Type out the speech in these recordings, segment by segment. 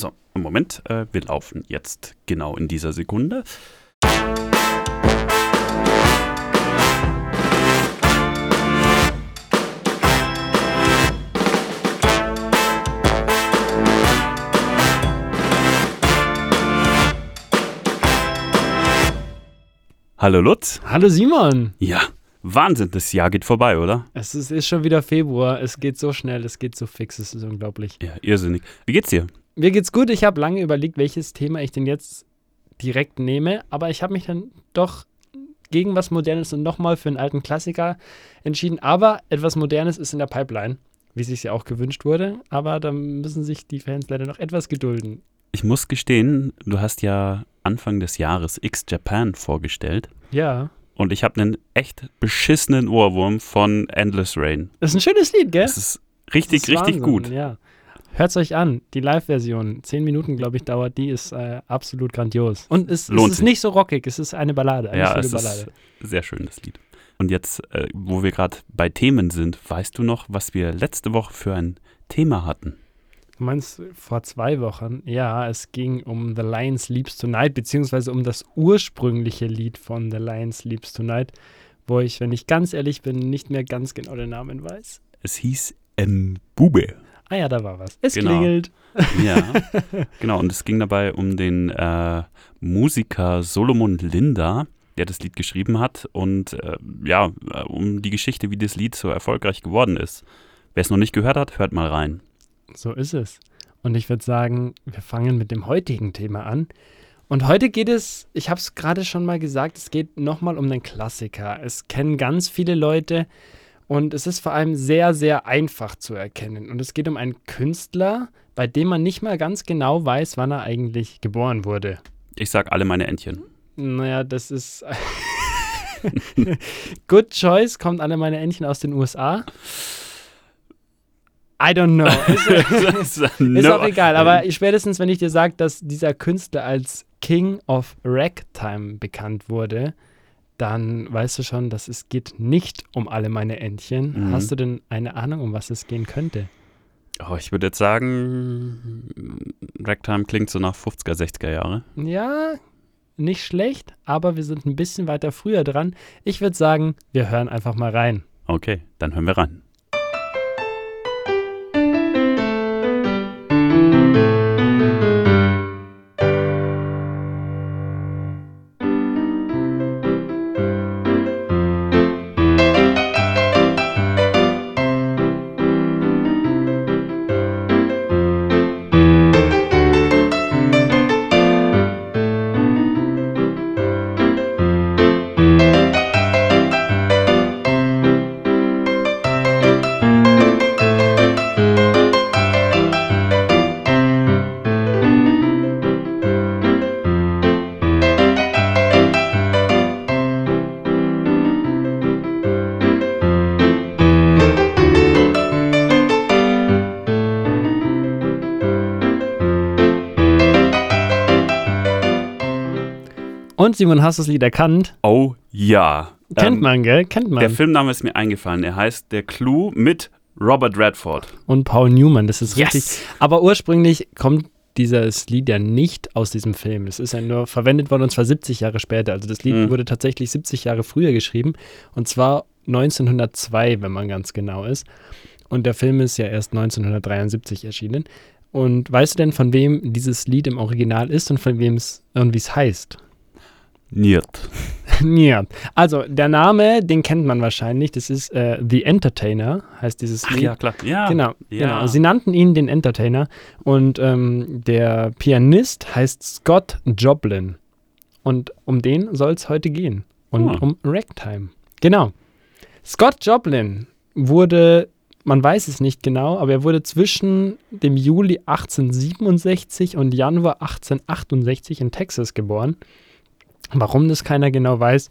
So, Moment, äh, wir laufen jetzt genau in dieser Sekunde. Hallo Lutz. Hallo Simon. Ja, Wahnsinn, das Jahr geht vorbei, oder? Es ist, ist schon wieder Februar. Es geht so schnell, es geht so fix, es ist unglaublich. Ja, irrsinnig. Wie geht's dir? Mir geht's gut. Ich habe lange überlegt, welches Thema ich denn jetzt direkt nehme, aber ich habe mich dann doch gegen was Modernes und nochmal für einen alten Klassiker entschieden. Aber etwas Modernes ist in der Pipeline, wie sich ja auch gewünscht wurde. Aber da müssen sich die Fans leider noch etwas gedulden. Ich muss gestehen, du hast ja Anfang des Jahres X Japan vorgestellt. Ja. Und ich habe einen echt beschissenen Ohrwurm von Endless Rain. Das ist ein schönes Lied, gell? Das ist richtig, Das ist richtig Wahnsinn, gut. Ja. Hört's euch an. Die Live-Version, zehn Minuten, glaube ich, dauert, die ist äh, absolut grandios. Und es, Lohnt es ist nicht so rockig, es ist eine Ballade, eine Ja, schöne es Ballade. ist sehr schön, das Lied. Und jetzt, äh, wo wir gerade bei Themen sind, weißt du noch, was wir letzte Woche für ein Thema hatten? Du meinst vor zwei Wochen? Ja, es ging um The Lion Sleeps Tonight, beziehungsweise um das ursprüngliche Lied von The Lion Sleeps Tonight, wo ich, wenn ich ganz ehrlich bin, nicht mehr ganz genau den Namen weiß. Es hieß Mbube. Ah ja, da war was. Es Genau. klingelt. Ja, genau. Und es ging dabei um den äh, Musiker Solomon Linda, der das Lied geschrieben hat und äh, ja, äh, um die Geschichte, wie das Lied so erfolgreich geworden ist. Wer es noch nicht gehört hat, hört mal rein. So ist es. Und ich würde sagen, wir fangen mit dem heutigen Thema an. Und heute geht es, ich habe es gerade schon mal gesagt, es geht nochmal um den Klassiker. Es kennen ganz viele Leute und es ist vor allem sehr, sehr einfach zu erkennen. Und es geht um einen Künstler, bei dem man nicht mal ganz genau weiß, wann er eigentlich geboren wurde. Ich sag alle meine Entchen. Naja, das ist. Good Choice kommt alle meine Entchen aus den USA. I don't know. Ist, ist auch egal, aber spätestens, wenn ich dir sage, dass dieser Künstler als King of Ragtime bekannt wurde, dann weißt du schon, dass es geht nicht um alle meine Entchen. Mhm. Hast du denn eine Ahnung, um was es gehen könnte? Oh, ich würde jetzt sagen, Ragtime klingt so nach 50er, 60er Jahre. Ja, nicht schlecht, aber wir sind ein bisschen weiter früher dran. Ich würde sagen, wir hören einfach mal rein. Okay, dann hören wir rein. Simon, hast du das Lied erkannt? Oh ja. Kennt Ähm, man, gell? Kennt man. Der Filmname ist mir eingefallen. Er heißt Der Clou mit Robert Redford. Und Paul Newman, das ist Yes! richtig. Aber ursprünglich kommt dieses Lied ja nicht aus diesem Film. Es ist ja nur verwendet worden und zwar 70 Jahre später. Also das Lied Mhm. wurde tatsächlich 70 Jahre früher geschrieben und zwar 1902, wenn man ganz genau ist. Und der Film ist ja erst 1973 erschienen. Und weißt du denn, von wem dieses Lied im Original ist und von wem es und wie es heißt? Niert. ja. Also der Name, den kennt man wahrscheinlich. Das ist äh, The Entertainer, heißt dieses Ach Lied. ja, klar. Ja. Genau, ja. genau. Sie nannten ihn den Entertainer und ähm, der Pianist heißt Scott Joplin. Und um den soll es heute gehen. Und Ah. um Ragtime. Genau. Scott Joplin wurde, man weiß es nicht genau, aber er wurde zwischen dem Juli 1867 und Januar 1868 in Texas geboren. Warum das keiner genau weiß,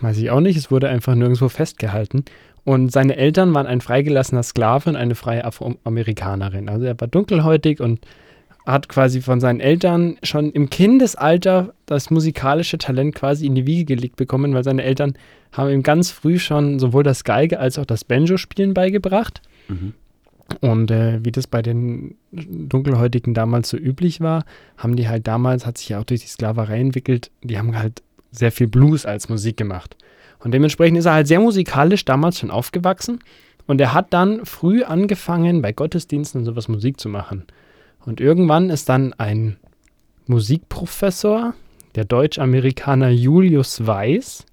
weiß ich auch nicht. Es wurde einfach nirgendwo festgehalten. Und seine Eltern waren ein freigelassener Sklave und eine freie Afroamerikanerin. Also er war dunkelhäutig und hat quasi von seinen Eltern schon im Kindesalter das musikalische Talent quasi in die Wiege gelegt bekommen, weil seine Eltern haben ihm ganz früh schon sowohl das Geige als auch das Banjo-Spielen beigebracht. Mhm. Und äh, wie das bei den Dunkelhäutigen damals so üblich war, haben die halt damals, hat sich ja auch durch die Sklaverei entwickelt, die haben halt sehr viel Blues als Musik gemacht. Und dementsprechend ist er halt sehr musikalisch damals schon aufgewachsen. Und er hat dann früh angefangen, bei Gottesdiensten und sowas Musik zu machen. Und irgendwann ist dann ein Musikprofessor, der Deutsch-Amerikaner Julius Weiß,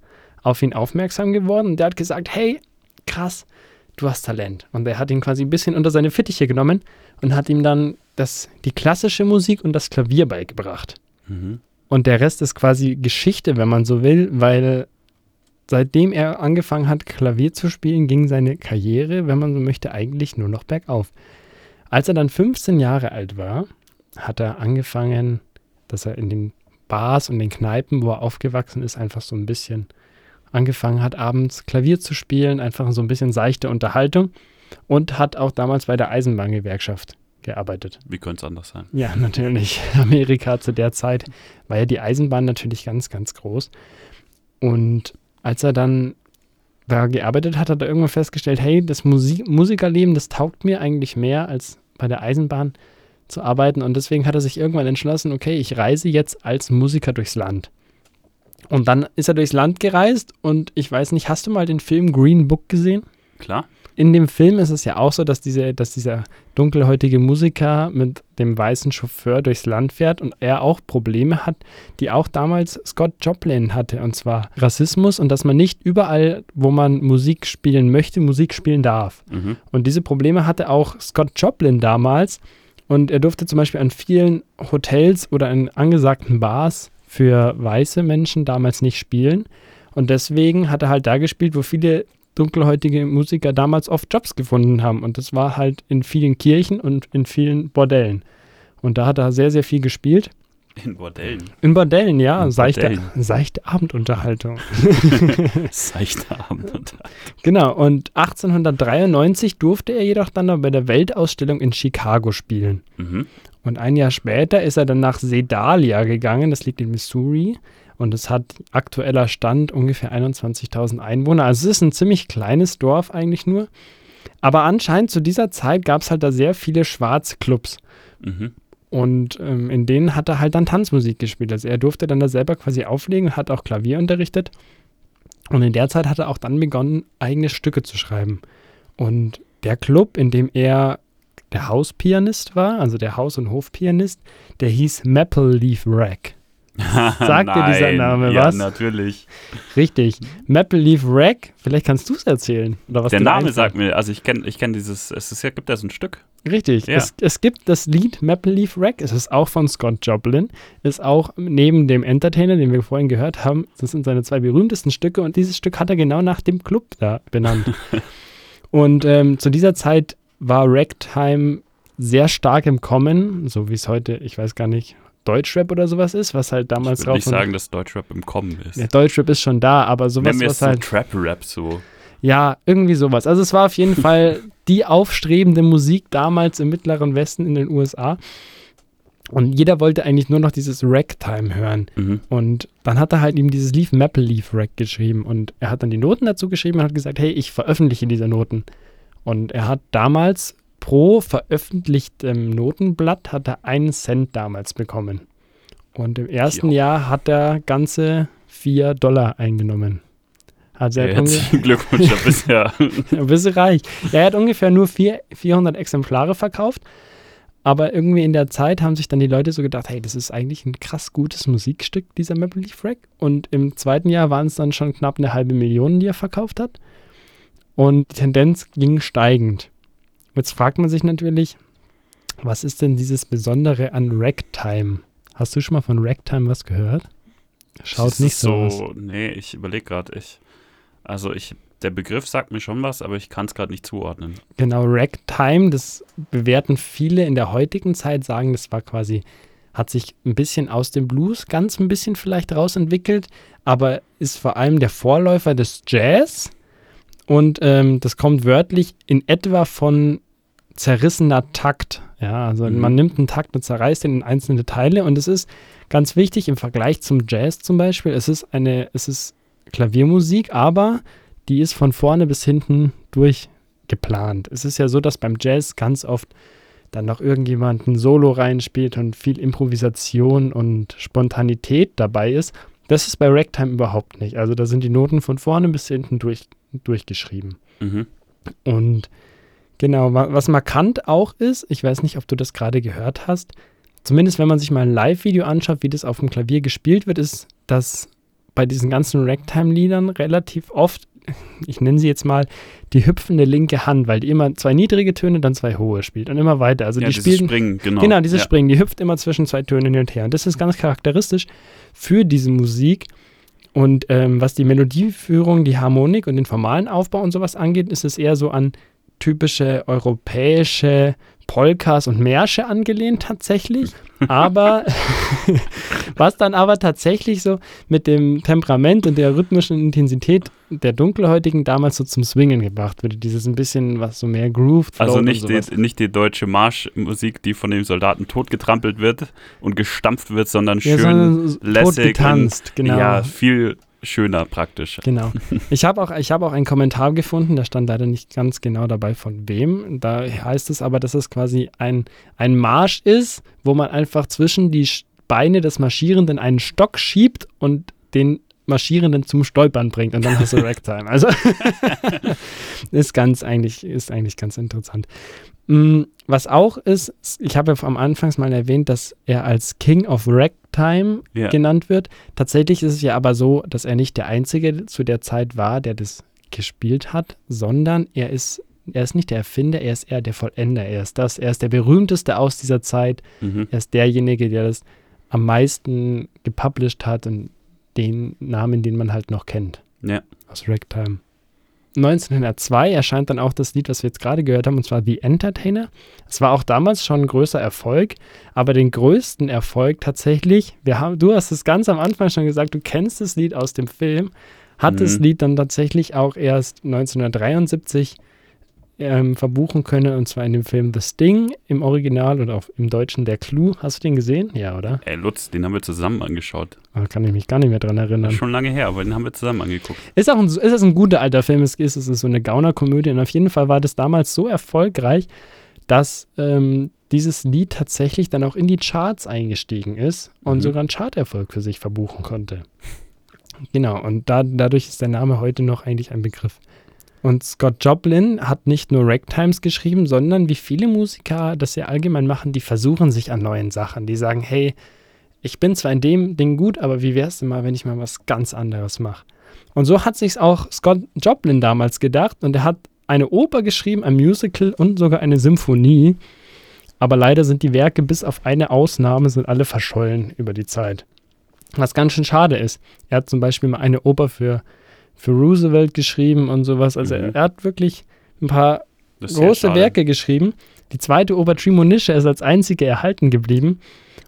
auf ihn aufmerksam geworden. Und der hat gesagt, hey, krass, du hast Talent. Und er hat ihn quasi ein bisschen unter seine Fittiche genommen und hat ihm dann das, die klassische Musik und das Klavier beigebracht. Mhm. Und der Rest ist quasi Geschichte, wenn man so will, weil seitdem er angefangen hat, Klavier zu spielen, ging seine Karriere, wenn man so möchte, eigentlich nur noch bergauf. Als er dann 15 Jahre alt war, hat er angefangen, dass er in den Bars und den Kneipen, wo er aufgewachsen ist, einfach so ein bisschen angefangen hat, abends Klavier zu spielen, einfach so ein bisschen seichte Unterhaltung und hat auch damals bei der Eisenbahngewerkschaft gearbeitet. Wie könnte es anders sein? Ja, natürlich. Amerika zu der Zeit war ja die Eisenbahn natürlich ganz, ganz groß. Und als er dann da gearbeitet hat, hat er irgendwann festgestellt, hey, das Musik Musikerleben, das taugt mir eigentlich mehr als bei der Eisenbahn zu arbeiten. Und deswegen hat er sich irgendwann entschlossen, okay, ich reise jetzt als Musiker durchs Land. Und dann ist er durchs Land gereist und ich weiß nicht, hast du mal den Film Green Book gesehen? Klar. In dem Film ist es ja auch so, dass, diese, dass dieser dunkelhäutige Musiker mit dem weißen Chauffeur durchs Land fährt und er auch Probleme hat, die auch damals Scott Joplin hatte, und zwar Rassismus und dass man nicht überall, wo man Musik spielen möchte, Musik spielen darf. Mhm. Und diese Probleme hatte auch Scott Joplin damals und er durfte zum Beispiel an vielen Hotels oder in angesagten Bars für weiße Menschen damals nicht spielen. Und deswegen hat er halt da gespielt, wo viele dunkelhäutige Musiker damals oft Jobs gefunden haben. Und das war halt in vielen Kirchen und in vielen Bordellen. Und da hat er sehr, sehr viel gespielt. In Bordellen. In Bordellen, ja. In seichte, Bordellen. seichte Abendunterhaltung. seichte Abendunterhaltung. Genau. Und 1893 durfte er jedoch dann bei der Weltausstellung in Chicago spielen. Mhm. Und ein Jahr später ist er dann nach Sedalia gegangen, das liegt in Missouri. Und es hat aktueller Stand ungefähr 21.000 Einwohner. Also es ist ein ziemlich kleines Dorf eigentlich nur. Aber anscheinend zu dieser Zeit gab es halt da sehr viele Schwarzclubs. Mhm. Und ähm, in denen hat er halt dann Tanzmusik gespielt. Also er durfte dann da selber quasi auflegen und hat auch Klavier unterrichtet. Und in der Zeit hat er auch dann begonnen, eigene Stücke zu schreiben. Und der Club, in dem er der Hauspianist war, also der Haus- und Hofpianist, der hieß Maple Leaf Rack. Sagt dir dieser Name ja, was? Ja, natürlich. Richtig. Maple Leaf Rack, vielleicht kannst du es erzählen. Oder was Der Name sagt mir, also ich kenne ich kenn dieses, es ist, gibt da so ein Stück. Richtig. Ja. Es, es, gibt das Lied Maple Leaf Rack, es ist auch von Scott Joplin, ist auch neben dem Entertainer, den wir vorhin gehört haben, das sind seine zwei berühmtesten Stücke und dieses Stück hat er genau nach dem Club da benannt. und ähm, zu dieser Zeit war Ragtime sehr stark im Kommen, so wie es heute, ich weiß gar nicht, Deutschrap oder sowas ist, was halt damals drauf. Ich würde nicht sagen, dass Deutschrap im Kommen ist. Ja, Deutschrap ist schon da, aber sowas, Nennen was halt. So Trap-Rap so. Ja, irgendwie sowas. Also es war auf jeden Fall die aufstrebende Musik damals im Mittleren Westen in den USA. Und jeder wollte eigentlich nur noch dieses Ragtime hören. Mhm. Und dann hat er halt ihm dieses Leaf Maple Leaf Rack geschrieben. Und er hat dann die Noten dazu geschrieben und hat gesagt, hey, ich veröffentliche diese Noten. Und er hat damals pro veröffentlichtem Notenblatt hat er einen Cent damals bekommen. Und im ersten jo. Jahr hat er ganze vier Dollar eingenommen. Also er ja, herzlichen Glückwunsch, du bist ja. ein bisschen reich. Ja, er hat ungefähr nur vier, 400 Exemplare verkauft. Aber irgendwie in der Zeit haben sich dann die Leute so gedacht, hey, das ist eigentlich ein krass gutes Musikstück, dieser Maple Leaf Rack. Und im zweiten Jahr waren es dann schon knapp eine halbe Million, die er verkauft hat. Und die Tendenz ging steigend. Jetzt fragt man sich natürlich, was ist denn dieses Besondere an Ragtime? Hast du schon mal von Ragtime was gehört? Schaut nicht so. so nee, ich überlege gerade. Ich, also ich, der Begriff sagt mir schon was, aber ich kann es gerade nicht zuordnen. Genau, Ragtime, das bewerten viele in der heutigen Zeit, sagen, das war quasi, hat sich ein bisschen aus dem Blues, ganz ein bisschen vielleicht rausentwickelt, aber ist vor allem der Vorläufer des Jazz und ähm, das kommt wörtlich in etwa von zerrissener Takt. Ja, also mhm. man nimmt einen Takt und zerreißt ihn in einzelne Teile und es ist ganz wichtig im Vergleich zum Jazz zum Beispiel. Es ist eine, es ist Klaviermusik, aber die ist von vorne bis hinten durch geplant. Es ist ja so, dass beim Jazz ganz oft dann noch irgendjemand ein Solo reinspielt und viel Improvisation und Spontanität dabei ist. Das ist bei Ragtime überhaupt nicht. Also da sind die Noten von vorne bis hinten durch, durchgeschrieben. Mhm. Und genau, wa- was markant auch ist, ich weiß nicht, ob du das gerade gehört hast, zumindest wenn man sich mal ein Live-Video anschaut, wie das auf dem Klavier gespielt wird, ist, dass bei diesen ganzen Ragtime-Liedern relativ oft, ich nenne sie jetzt mal, die hüpfende linke Hand, weil die immer zwei niedrige Töne, dann zwei hohe spielt und immer weiter. Also ja, die spielen. Springen, genau. Genau, dieses ja. Springen, die hüpft immer zwischen zwei Tönen hin und her. Und das ist ganz charakteristisch für diese Musik. Und ähm, was die Melodieführung, die Harmonik und den formalen Aufbau und sowas angeht, ist es eher so an typische europäische Polkas und Märsche angelehnt tatsächlich. Aber was dann aber tatsächlich so mit dem Temperament und der rhythmischen Intensität der Dunkelhäutigen damals so zum Swingen gebracht wurde. Dieses ein bisschen, was so mehr Groove. Also nicht die, nicht die deutsche Marschmusik, die von den Soldaten totgetrampelt wird und gestampft wird, sondern Ja, schön sondern so tot lässig getanzt, genau. Ja, viel schöner praktisch. Genau. Ich habe auch, ich hab auch einen Kommentar gefunden, da stand leider nicht ganz genau dabei, von wem. Da heißt es aber, dass es quasi ein, ein Marsch ist, wo man einfach zwischen die Beine des Marschierenden einen Stock schiebt und den Marschierenden zum Stolpern bringt und dann hast du Ragtime. Also ist ganz eigentlich, ist eigentlich ganz interessant. Mm, Was auch ist, ich habe ja am Anfangs mal erwähnt, dass er als King of Ragtime Ja. genannt wird. Tatsächlich ist es ja aber so, dass er nicht der Einzige zu der Zeit war, der das gespielt hat, sondern er ist, er ist nicht der Erfinder, er ist eher der Vollender. Er ist das, er ist der berühmteste aus dieser Zeit. Mhm. Er ist derjenige, der das am meisten gepublished hat und den Namen, den man halt noch kennt Ja. aus Ragtime. 1902 erscheint dann auch das Lied, was wir jetzt gerade gehört haben, und zwar The Entertainer. Es war auch damals schon ein größer Erfolg, aber den größten Erfolg tatsächlich, wir haben, du hast es ganz am Anfang schon gesagt, du kennst das Lied aus dem Film, hat Mhm. das Lied dann tatsächlich auch erst 1973 ähm, verbuchen können, und zwar in dem Film The Sting im Original oder auch im Deutschen Der Clou. Hast du den gesehen? Ja, oder? Ey, Lutz, den haben wir zusammen angeschaut. Da kann ich mich gar nicht mehr dran erinnern. Schon lange her, aber den haben wir zusammen angeguckt. Ist auch ein, ist es ein guter alter Film, es ist, es ist so eine Gaunerkomödie und auf jeden Fall war das damals so erfolgreich, dass ähm, dieses Lied tatsächlich dann auch in die Charts eingestiegen ist und Mhm. sogar einen Charterfolg für sich verbuchen konnte. Genau, und da, dadurch ist der Name heute noch eigentlich ein Begriff. Und Scott Joplin hat nicht nur Ragtimes geschrieben, sondern wie viele Musiker das ja allgemein machen, die versuchen sich an neuen Sachen. Die sagen, hey, ich bin zwar in dem Ding gut, aber wie wär's denn mal, wenn ich mal was ganz anderes mache? Und so hat sich's auch Scott Joplin damals gedacht und er hat eine Oper geschrieben, ein Musical und sogar eine Symphonie. Aber leider sind die Werke bis auf eine Ausnahme sind alle verschollen über die Zeit. Was ganz schön schade ist. Er hat zum Beispiel mal eine Oper für, für Roosevelt geschrieben und sowas. Also Mhm. er, er hat wirklich ein paar große. Werke geschrieben. Die zweite Oper Trimonische ist als einzige erhalten geblieben.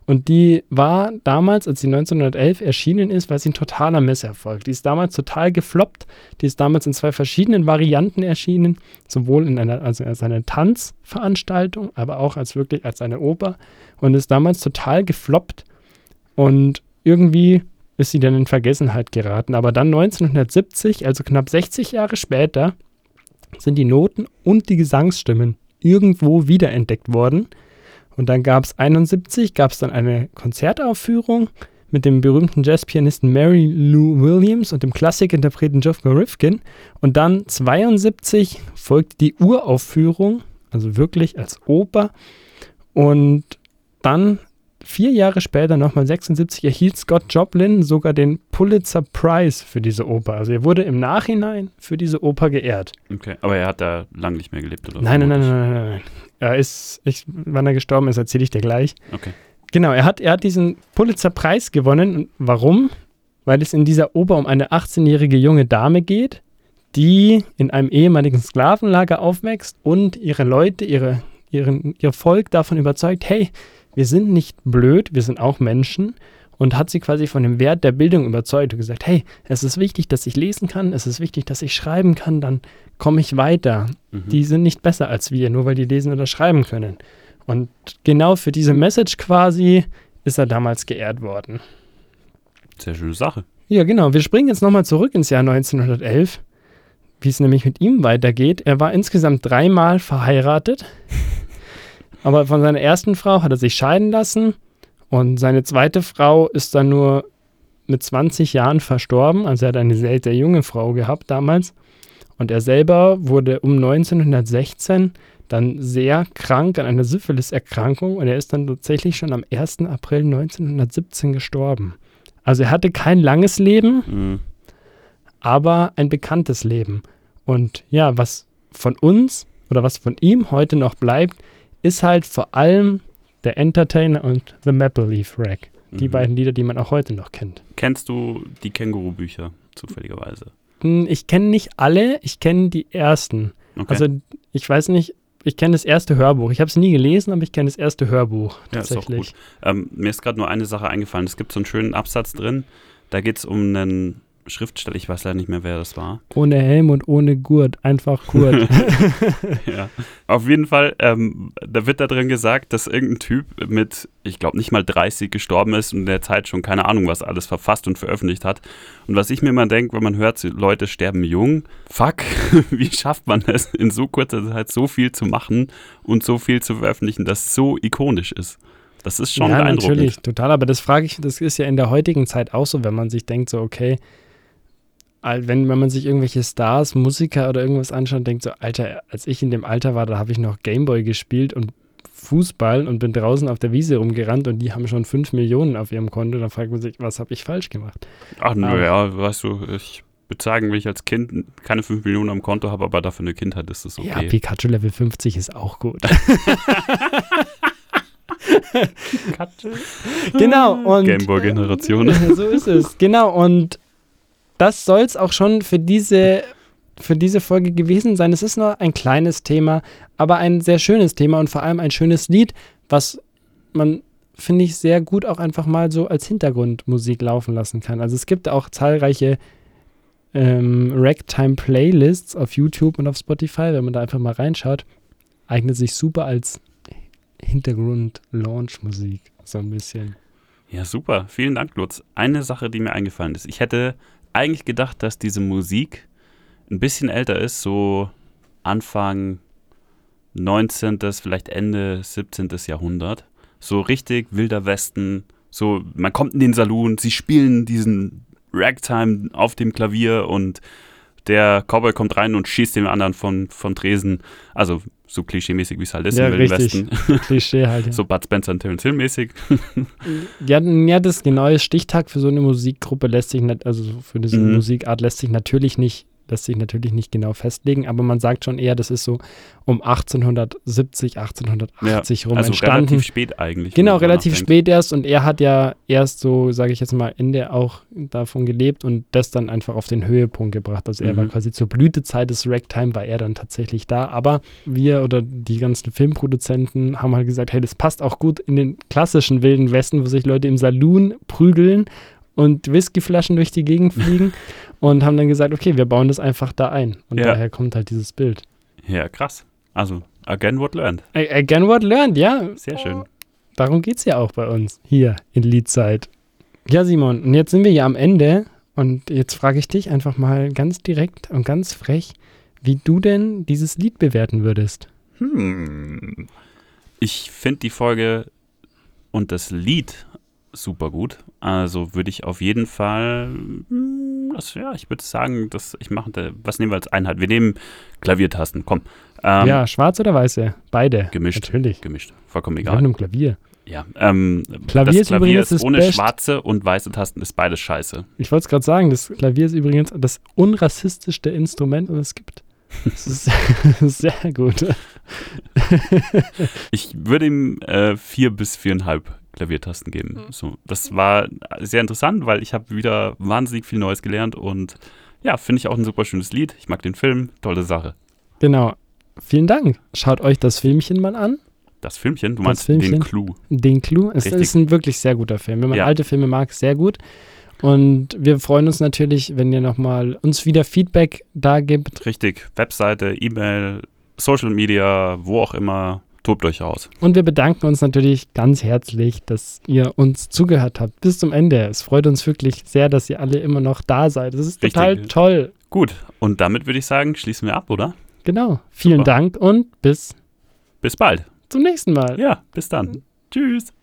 Und die war damals, als sie 1911 erschienen ist, war sie ein totaler Misserfolg. Die ist damals total gefloppt. Die ist damals in zwei verschiedenen Varianten erschienen. Sowohl in einer, also als eine Tanzveranstaltung, aber auch als wirklich als eine Oper. Und ist damals total gefloppt. Und irgendwie ist sie dann in Vergessenheit geraten. Aber dann 1970, also knapp 60 Jahre später, sind die Noten und die Gesangsstimmen irgendwo wiederentdeckt worden. Und dann gab es 71, gab es dann eine Konzertaufführung mit dem berühmten Jazzpianisten Mary Lou Williams und dem Klassikinterpreten Geoff Rifkin. Und dann 72 folgte die Uraufführung, also wirklich als Oper. Und dann vier Jahre später, nochmal 76, erhielt Scott Joplin sogar den Pulitzer Prize für diese Oper. Also er wurde im Nachhinein für diese Oper geehrt. Okay, aber er hat da lang nicht mehr gelebt, oder? Nein, nein, nein, nein, nein, nein. Er ist, ich, wann er gestorben ist, erzähle ich dir gleich. Okay. Genau, er hat, er hat diesen Pulitzer-Preis gewonnen. Und warum? Weil es in dieser Oper um eine 18-jährige junge Dame geht, die in einem ehemaligen Sklavenlager aufwächst und ihre Leute, ihre, ihren, ihr Volk davon überzeugt, hey, wir sind nicht blöd, wir sind auch Menschen. Und hat sie quasi von dem Wert der Bildung überzeugt und gesagt, hey, es ist wichtig, dass ich lesen kann, es ist wichtig, dass ich schreiben kann, dann komme ich weiter Mhm. die sind nicht besser als wir, nur weil die lesen oder schreiben können. Und genau für diese Message quasi ist er damals geehrt worden. Sehr schöne Sache. Ja, genau. Wir springen jetzt nochmal zurück ins Jahr 1911. wie es nämlich mit ihm weitergeht. Er war insgesamt dreimal verheiratet, aber von seiner ersten Frau hat er sich scheiden lassen und seine zweite Frau ist dann nur mit 20 Jahren verstorben. Also er hat eine sehr, sehr junge Frau gehabt damals. Und er selber wurde um 1916 dann sehr krank an einer Syphilis-Erkrankung und er ist dann tatsächlich schon am 1. April 1917 gestorben. Also er hatte kein langes Leben, Mhm. aber ein bekanntes Leben. Und ja, was von uns oder was von ihm heute noch bleibt, ist halt vor allem der Entertainer und The Maple Leaf Rack. Die Mhm. beiden Lieder, die man auch heute noch kennt. Kennst du die Känguru-Bücher zufälligerweise? Hm, Ich kenne nicht alle, ich kenne die ersten. Okay. Also ich weiß nicht, ich kenne das erste Hörbuch. Ich habe es nie gelesen, aber ich kenne das erste Hörbuch Ja, ist auch tatsächlich. Ähm, mir ist gerade nur eine Sache eingefallen. Es gibt so einen schönen Absatz drin. Da geht es um einen Schriftsteller, ich weiß leider nicht mehr, wer das war. Ohne Helm und ohne Gurt, einfach Gurt. ja. Auf jeden Fall, ähm, da wird da drin gesagt, dass irgendein Typ mit, ich glaube, nicht mal 30 gestorben ist und in der Zeit schon keine Ahnung, was alles verfasst und veröffentlicht hat. Und was ich mir immer denke, wenn man hört, Leute sterben jung, fuck, wie schafft man es, in so kurzer Zeit so viel zu machen und so viel zu veröffentlichen, das so ikonisch ist? Das ist schon ja, beeindruckend. natürlich, total. Aber das frage ich, das ist ja in der heutigen Zeit auch so, wenn man sich denkt, so, okay, wenn, wenn man sich irgendwelche Stars, Musiker oder irgendwas anschaut und denkt so, Alter, als ich in dem Alter war, da habe ich noch Gameboy gespielt und Fußball und bin draußen auf der Wiese rumgerannt und die haben schon 5 Millionen auf ihrem Konto, dann fragt man sich, was habe ich falsch gemacht? Ach, naja, weißt du, ich würde sagen, wenn ich als Kind keine 5 Millionen am Konto habe, aber dafür eine Kindheit ist es Ja, okay. Pikachu Level 50 ist auch gut. genau, und Gameboy-Generation. so ist es. Genau, und das soll es auch schon für diese, für diese Folge gewesen sein. Es ist nur ein kleines Thema, aber ein sehr schönes Thema und vor allem ein schönes Lied, was man, finde ich, sehr gut auch einfach mal so als Hintergrundmusik laufen lassen kann. Also es gibt auch zahlreiche ähm, Ragtime-Playlists auf YouTube und auf Spotify, wenn man da einfach mal reinschaut, eignet sich super als Hintergrund-Launch-Musik, so ein bisschen. Ja, super. Vielen Dank, Lutz. Eine Sache, die mir eingefallen ist. Ich hätte eigentlich gedacht, dass diese Musik ein bisschen älter ist, so Anfang 19., vielleicht Ende 17. Jahrhundert. So richtig wilder Westen. So, man kommt in den Saloon, sie spielen diesen Ragtime auf dem Klavier und der Cowboy kommt rein und schießt den anderen von, von Tresen. Also so klischeemäßig, wie es halt ist Ja, im richtig. Westen. Klischee halt. Ja. so Bud Spencer und Terence Hill mäßig. Ja, ja, das genaue Stichtag für so eine Musikgruppe lässt sich nicht, also für diese Mhm. Musikart lässt sich natürlich nicht, lässt sich natürlich nicht genau festlegen, aber man sagt schon eher, das ist so um 1870, 1880 rum also entstanden. relativ spät eigentlich. Genau, relativ nachdenkt. spät erst und er hat ja erst so, sage ich jetzt mal, Ende auch davon gelebt und das dann einfach auf den Höhepunkt gebracht. Also er war Mhm. quasi zur Blütezeit des Ragtime, war er dann tatsächlich da. Aber wir oder die ganzen Filmproduzenten haben halt gesagt, hey, das passt auch gut in den klassischen Wilden Westen, wo sich Leute im Saloon prügeln und Whiskyflaschen durch die Gegend fliegen und haben dann gesagt, okay, wir bauen das einfach da ein. Und Ja. daher kommt halt dieses Bild. Ja, krass. Also, again what learned. Again what learned, ja. Sehr schön. Darum geht es ja auch bei uns hier in Liedzeit. Ja, Simon, und jetzt sind wir ja am Ende und jetzt frage ich dich einfach mal ganz direkt und ganz frech, wie du denn dieses Lied bewerten würdest. Hm. Ich finde die Folge und das Lied super gut. Also würde ich auf jeden Fall, hm, das, ja, ich würde sagen, dass ich mache, was nehmen wir als Einheit? Wir nehmen Klaviertasten, komm. Ähm, ja, schwarz oder weiße? Beide. Gemischt. Natürlich. Gemischt, vollkommen egal. haben ein Klavier. Ja, ähm, Klavier das ist Klavier übrigens ist das ohne Best. schwarze und weiße Tasten ist beides scheiße. Ich wollte es gerade sagen, das Klavier ist übrigens das unrassistischste Instrument, das es gibt. Das ist sehr gut. Ich würde ihm äh, vier bis viereinhalb Klaviertasten geben. Mhm. So, das war sehr interessant, weil ich habe wieder wahnsinnig viel Neues gelernt und ja, finde ich auch ein super schönes Lied. Ich mag den Film, tolle Sache. Genau. Vielen Dank. Schaut euch das Filmchen mal an. Das Filmchen, du Das meinst Filmchen? den Clou. Den Clou. Es Richtig. ist ein wirklich sehr guter Film. Wenn man Ja. alte Filme mag, sehr gut. Und wir freuen uns natürlich, wenn ihr nochmal uns wieder Feedback da gibt. Richtig, Webseite, E-Mail, Social Media, wo auch immer. Tobt euch aus. Und wir bedanken uns natürlich ganz herzlich, dass ihr uns zugehört habt bis zum Ende. Es freut uns wirklich sehr, dass ihr alle immer noch da seid. Das ist Richtig. total toll. Gut, und damit würde ich sagen, schließen wir ab, oder? Genau. Vielen Super. Dank und bis Bis bald. zum nächsten Mal. Ja, bis dann. Tschüss.